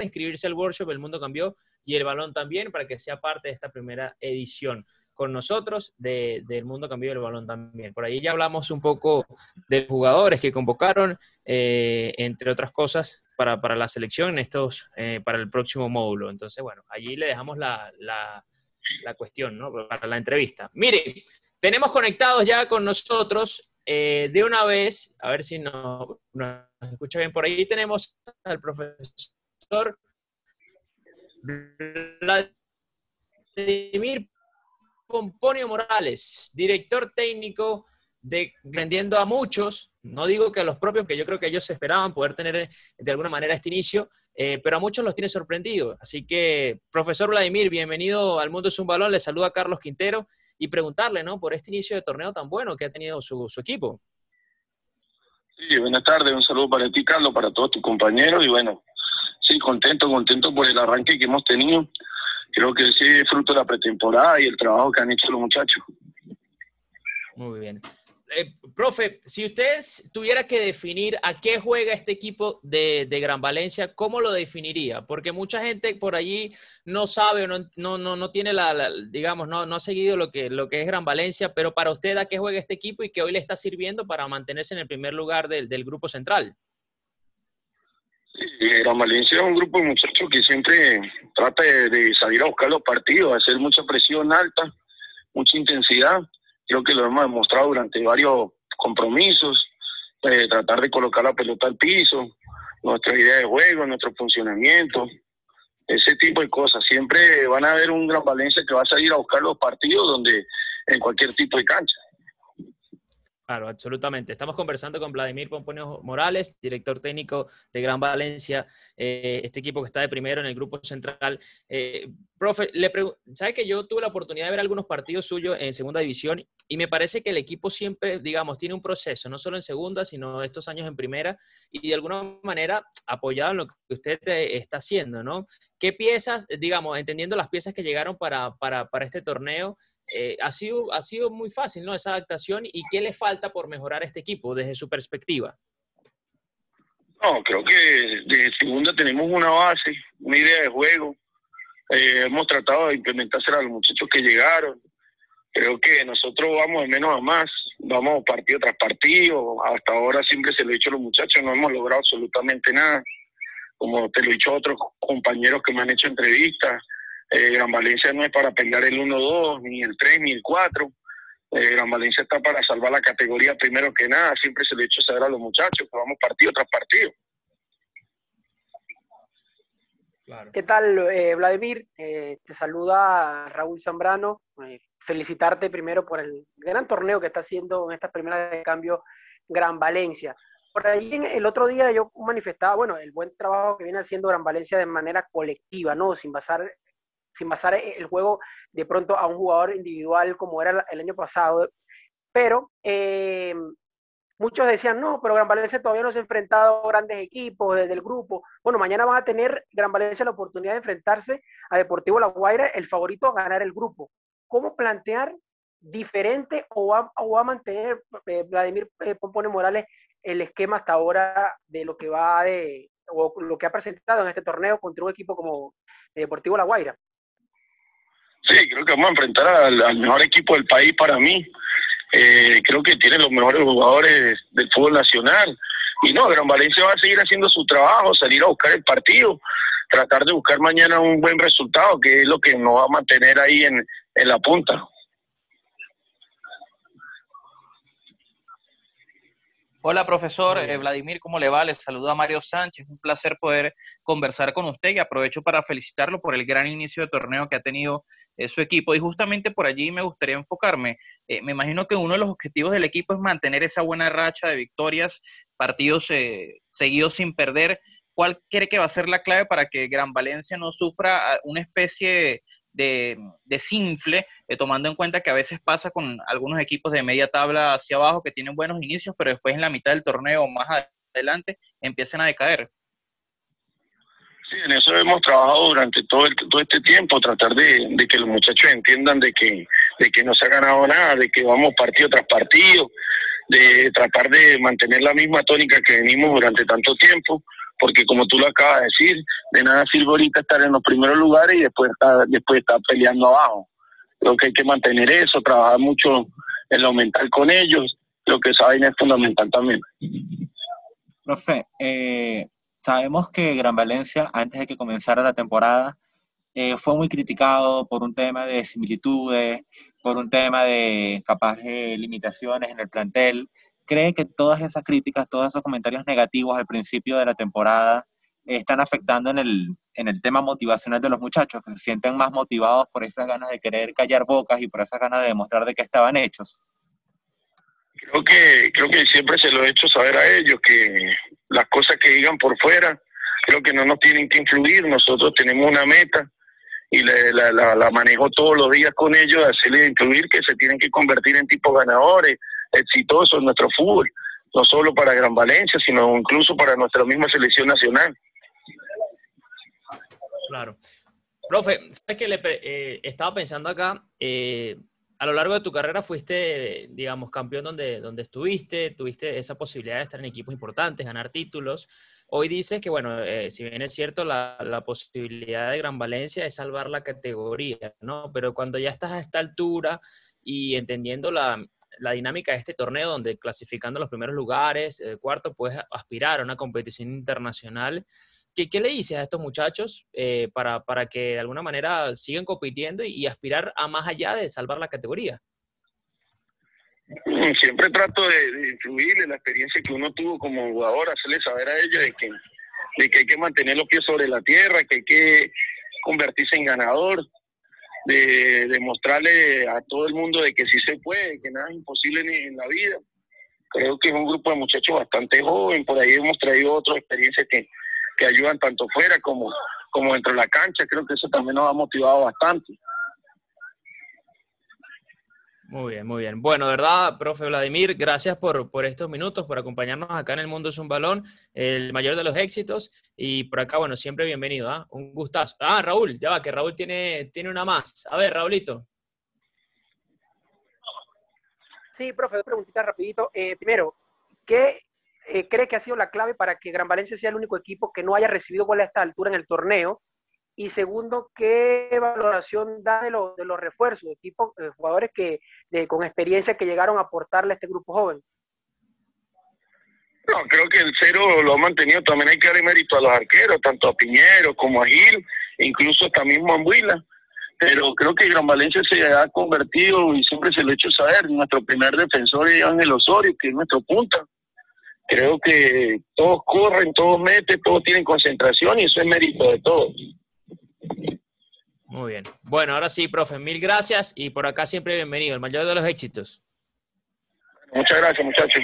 inscribirse al workshop El Mundo Cambió y el balón también para que sea parte de esta primera edición con nosotros de, del Mundo Cambió del Balón también. Por ahí ya hablamos un poco de jugadores que convocaron, eh, entre otras cosas, para, para, la selección, estos, eh, para el próximo módulo. Entonces, bueno, allí le dejamos la, la, la cuestión, ¿no? Para la entrevista. Mire, tenemos conectados ya con nosotros eh, de una vez, a ver si nos, nos escucha bien por ahí, tenemos al profesor Vladimir Pomponio Morales, director técnico de vendiendo a muchos, no digo que a los propios, que yo creo que ellos esperaban poder tener eh, de alguna manera este inicio, eh, pero a muchos los tiene sorprendido. Así que, profesor Vladimir, bienvenido al Mundo es un Balón, le saluda Carlos Quintero y preguntarle, ¿no? Por este inicio de torneo tan bueno que ha tenido su, su equipo. Sí, buenas tardes, un saludo para ti, Carlos, para todos tus compañeros y bueno, sí, contento, contento por el arranque que hemos tenido. Creo que sí es fruto de la pretemporada y el trabajo que han hecho los muchachos. Muy bien. Eh, profe, si usted tuviera que definir a qué juega este equipo de, de, Gran Valencia, ¿cómo lo definiría? Porque mucha gente por allí no sabe o no, no, no, no tiene la, digamos, no, no ha seguido lo que, lo que es Gran Valencia, pero para usted, ¿a qué juega este equipo y que hoy le está sirviendo para mantenerse en el primer lugar del, del grupo central? Sí, Gran Valencia es un grupo de muchachos que siempre trata de, salir a buscar los partidos, hacer mucha presión alta, mucha intensidad creo que lo hemos demostrado durante varios compromisos, eh, tratar de colocar la pelota al piso, nuestra idea de juego, nuestro funcionamiento, ese tipo de cosas. Siempre van a haber un Gran Valencia que va a salir a buscar los partidos donde en cualquier tipo de cancha. Claro, absolutamente. Estamos conversando con Vladimir Pomponio Morales, director técnico de Gran Valencia, eh, este equipo que está de primero en el grupo central. Eh, profe, le ¿sabe que yo tuve la oportunidad de ver algunos partidos suyos en segunda división y me parece que el equipo siempre, digamos, tiene un proceso, no solo en segunda, sino estos años en primera y de alguna manera apoyado en lo que usted eh, está haciendo, ¿no? ¿Qué piezas, digamos, entendiendo las piezas que llegaron para, para, para este torneo, eh, ha, sido, ha sido muy fácil, ¿no? Esa adaptación y qué le falta por mejorar este equipo desde su perspectiva. No, creo que de segunda tenemos una base, una idea de juego. Eh, hemos tratado de implementársela a los muchachos que llegaron. Creo que nosotros vamos de menos a más, vamos partido tras partido. Hasta ahora siempre se lo he dicho a los muchachos, no hemos logrado absolutamente nada. Como te lo he dicho a otros compañeros que me han hecho entrevistas, eh, Gran Valencia no es para pelear el 1-2, ni el 3, ni el 4. Eh, Gran Valencia está para salvar la categoría primero que nada. Siempre se lo he hecho saber a los muchachos que vamos partido tras partido. Claro. ¿Qué tal, eh, Vladimir? Eh, te saluda Raúl Zambrano. Eh, felicitarte primero por el gran torneo que está haciendo en estas primeras de cambio Gran Valencia. Por ahí el otro día yo manifestaba, bueno, el buen trabajo que viene haciendo Gran Valencia de manera colectiva, ¿no? Sin basar sin basar el juego de pronto a un jugador individual como era el año pasado. Pero eh, muchos decían, no, pero Gran Valencia todavía no se ha enfrentado a grandes equipos desde el grupo. Bueno, mañana van a tener Gran Valencia la oportunidad de enfrentarse a Deportivo La Guaira, el favorito a ganar el grupo. ¿Cómo plantear diferente o va, o va a mantener eh, Vladimir eh, Pompone Morales el esquema hasta ahora de lo que va de, o lo que ha presentado en este torneo contra un equipo como Deportivo La Guaira? Sí, creo que vamos a enfrentar al, mejor equipo del país para mí. Eh, creo que tiene los mejores jugadores del fútbol nacional. Y no, Gran Valencia va a seguir haciendo su trabajo, salir a buscar el partido, tratar de buscar mañana un buen resultado, que es lo que nos va a mantener ahí en, en la punta. Hola, profesor eh, Vladimir, ¿cómo le va? Les saluda Mario Sánchez. Un placer poder conversar con usted y aprovecho para felicitarlo por el gran inicio de torneo que ha tenido eh, su equipo. Y justamente por allí me gustaría enfocarme. Eh, me imagino que uno de los objetivos del equipo es mantener esa buena racha de victorias, partidos eh, seguidos sin perder. ¿Cuál cree que va a ser la clave para que Gran Valencia no sufra una especie de, de sinfle, eh, tomando en cuenta que a veces pasa con algunos equipos de media tabla hacia abajo que tienen buenos inicios, pero después en la mitad del torneo más adelante empiezan a decaer. Sí, en eso hemos trabajado durante todo, el, todo este tiempo, tratar de, que los muchachos entiendan de que, de que no se ha ganado nada, de que vamos partido tras partido, de tratar de mantener la misma tónica que venimos durante tanto tiempo, porque como tú lo acabas de decir, de nada sirve ahorita estar en los primeros lugares y después después estar peleando abajo. Creo que hay que mantener eso, trabajar mucho en lo mental con ellos, lo que saben es fundamental también. Profe, eh, sabemos que Gran Valencia, antes de que comenzara la temporada, eh, fue muy criticado por un tema de similitudes, por un tema de capaz de limitaciones en el plantel. ¿Cree que todas esas críticas, todos esos comentarios negativos al principio de la temporada están afectando en el, en el tema motivacional de los muchachos, que se sienten más motivados por esas ganas de querer callar bocas y por esas ganas de demostrar de qué estaban hechos? Creo que, creo que siempre se lo he hecho saber a ellos, que las cosas que digan por fuera, creo que no nos tienen que influir, nosotros tenemos una meta y la, la, manejo todos los días con ellos, hacerles incluir que se tienen que convertir en tipos ganadores, exitosos en nuestro fútbol, no solo para Gran Valencia, sino incluso para nuestra misma selección nacional. Claro. Profe, ¿sabes que le, eh, estaba pensando acá? Eh, a lo largo de tu carrera fuiste, digamos, campeón donde, donde estuviste, tuviste esa posibilidad de estar en equipos importantes, ganar títulos. Hoy dices que, bueno, eh, si bien es cierto, la, la, posibilidad de Gran Valencia es salvar la categoría, ¿no? Pero cuando ya estás a esta altura y entendiendo la, la dinámica de este torneo, donde clasificando los primeros lugares, el cuarto, puedes aspirar a una competición internacional, ¿Qué, le dices a estos muchachos eh, para, para, que de alguna manera sigan compitiendo y, aspirar a más allá de salvar la categoría? Siempre trato de, influir en la experiencia que uno tuvo como jugador, hacerle saber a ellos de que, de que hay que mantener los pies sobre la tierra, que hay que convertirse en ganador, de demostrarle a todo el mundo de que sí se puede, que nada es imposible en la vida. Creo que es un grupo de muchachos bastante joven, por ahí hemos traído otras experiencias que, que ayudan tanto fuera como, como dentro de la cancha. Creo que eso también nos ha motivado bastante. Muy bien, muy bien. Bueno, verdad, profe Vladimir, gracias por, por estos minutos, por acompañarnos acá en El Mundo es un Balón, el mayor de los éxitos. Y por acá, bueno, siempre bienvenido, ¿ah? Un gustazo. Ah, Raúl, ya va, que Raúl tiene, tiene una más. A ver, Raulito. Sí, profe, dos preguntitas rapidito. Eh, primero, ¿qué eh, cree que ha sido la clave para que Gran Valencia sea el único equipo que no haya recibido gol a esta altura en el torneo? Y segundo, ¿qué valoración da de, de los refuerzos, de equipos, de jugadores que con experiencia que llegaron a aportarle a este grupo joven? No, creo que el cero lo ha mantenido. También hay que darle mérito a los arqueros, tanto a Piñero como a Gil, incluso también mismo a Huila. Pero creo que Gran Valencia se ha convertido, y siempre se lo he hecho saber, nuestro primer defensor es Ángel Osorio, que es nuestro punta creo que todos corren, todos meten, todos tienen concentración y eso es mérito de todos. Muy bien. Bueno, ahora sí, profe, mil gracias y por acá siempre bienvenido, el mayor de los éxitos. Muchas gracias, muchachos.